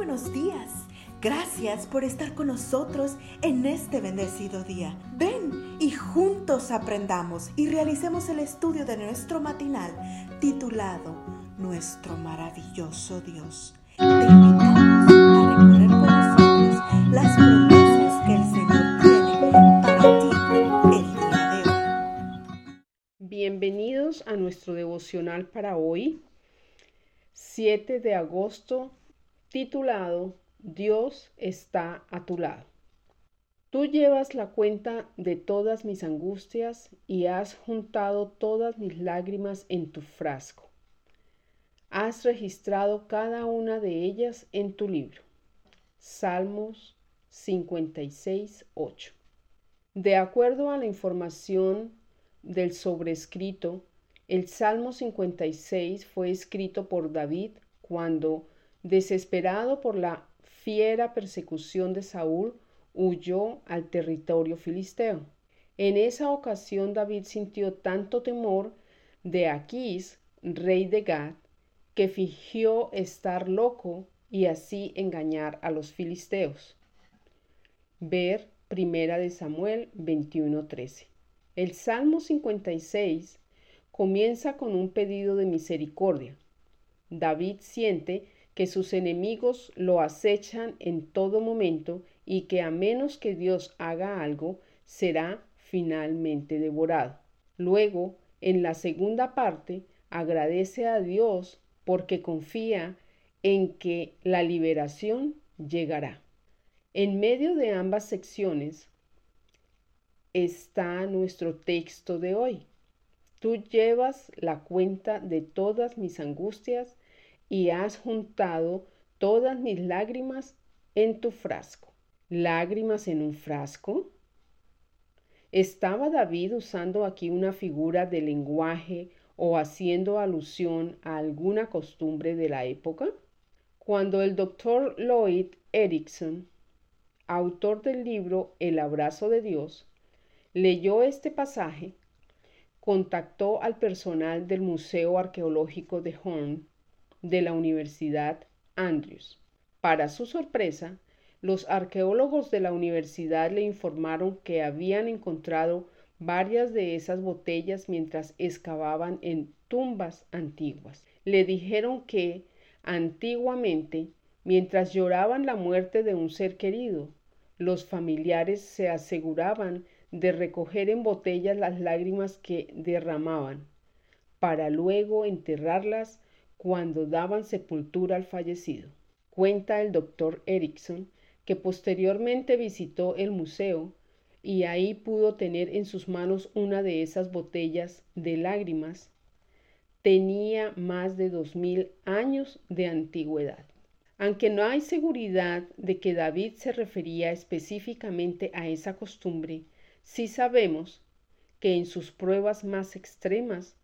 buenos días. Gracias por estar con nosotros en este bendecido día. Ven y juntos aprendamos y realicemos el estudio de nuestro matinal titulado Nuestro maravilloso Dios. Te invitamos a recorrer con nosotros las promesas que el Señor tiene para ti el día de hoy. Bienvenidos a nuestro devocional para hoy, 7 de agosto titulado Dios está a tu lado. Tú llevas la cuenta de todas mis angustias y has juntado todas mis lágrimas en tu frasco. Has registrado cada una de ellas en tu libro. Salmos 56, 8. De acuerdo a la información del sobrescrito, el Salmo 56 fue escrito por David cuando desesperado por la fiera persecución de Saúl, huyó al territorio filisteo. En esa ocasión David sintió tanto temor de Aquís, rey de Gad, que fingió estar loco y así engañar a los filisteos. Ver Primera de Samuel 21:13. El Salmo 56 comienza con un pedido de misericordia. David siente que sus enemigos lo acechan en todo momento y que a menos que Dios haga algo, será finalmente devorado. Luego, en la segunda parte, agradece a Dios porque confía en que la liberación llegará. En medio de ambas secciones está nuestro texto de hoy. Tú llevas la cuenta de todas mis angustias y has juntado todas mis lágrimas en tu frasco. ¿Lágrimas en un frasco? ¿Estaba David usando aquí una figura de lenguaje o haciendo alusión a alguna costumbre de la época? Cuando el doctor Lloyd Erickson, autor del libro El abrazo de Dios, leyó este pasaje, contactó al personal del Museo Arqueológico de Horn de la Universidad Andrews. Para su sorpresa, los arqueólogos de la universidad le informaron que habían encontrado varias de esas botellas mientras excavaban en tumbas antiguas. Le dijeron que antiguamente, mientras lloraban la muerte de un ser querido, los familiares se aseguraban de recoger en botellas las lágrimas que derramaban, para luego enterrarlas cuando daban sepultura al fallecido. Cuenta el doctor Erickson que posteriormente visitó el museo y ahí pudo tener en sus manos una de esas botellas de lágrimas. Tenía más de dos mil años de antigüedad. Aunque no hay seguridad de que David se refería específicamente a esa costumbre, sí sabemos que en sus pruebas más extremas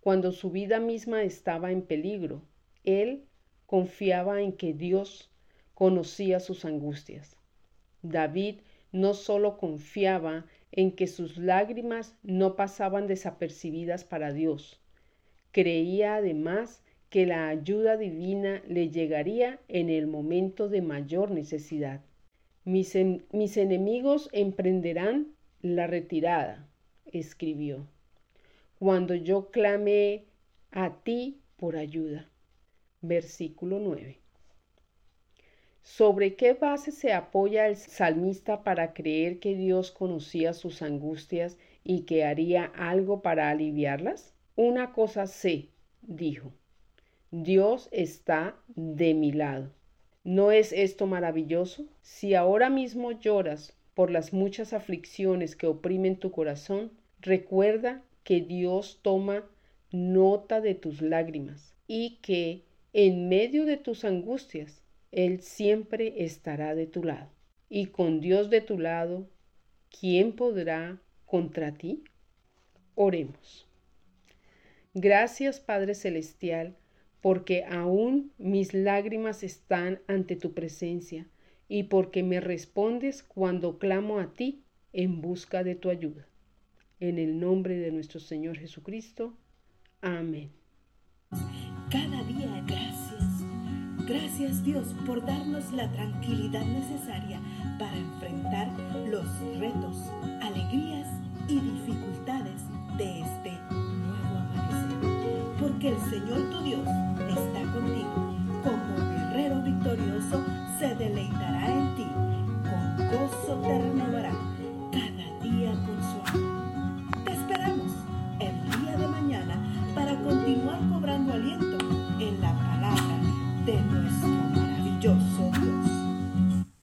cuando su vida misma estaba en peligro, él confiaba en que Dios conocía sus angustias. David no solo confiaba en que sus lágrimas no pasaban desapercibidas para Dios, creía además que la ayuda divina le llegaría en el momento de mayor necesidad. Mis, mis enemigos emprenderán la retirada, escribió cuando yo clame a ti por ayuda. Versículo 9. ¿Sobre qué base se apoya el salmista para creer que Dios conocía sus angustias y que haría algo para aliviarlas? Una cosa sé, dijo, Dios está de mi lado. ¿No es esto maravilloso? Si ahora mismo lloras por las muchas aflicciones que oprimen tu corazón, recuerda que Dios toma nota de tus lágrimas y que en medio de tus angustias Él siempre estará de tu lado. Y con Dios de tu lado, ¿quién podrá contra ti? Oremos. Gracias Padre Celestial, porque aún mis lágrimas están ante tu presencia y porque me respondes cuando clamo a ti en busca de tu ayuda. En el nombre de nuestro Señor Jesucristo. Amén. Cada día gracias. Gracias Dios por darnos la tranquilidad necesaria para enfrentar los retos, alegrías y dificultades de este nuevo amanecer. Porque el Señor tu Dios está contigo. Como guerrero victorioso se deleitará en ti. Con gozo te renovará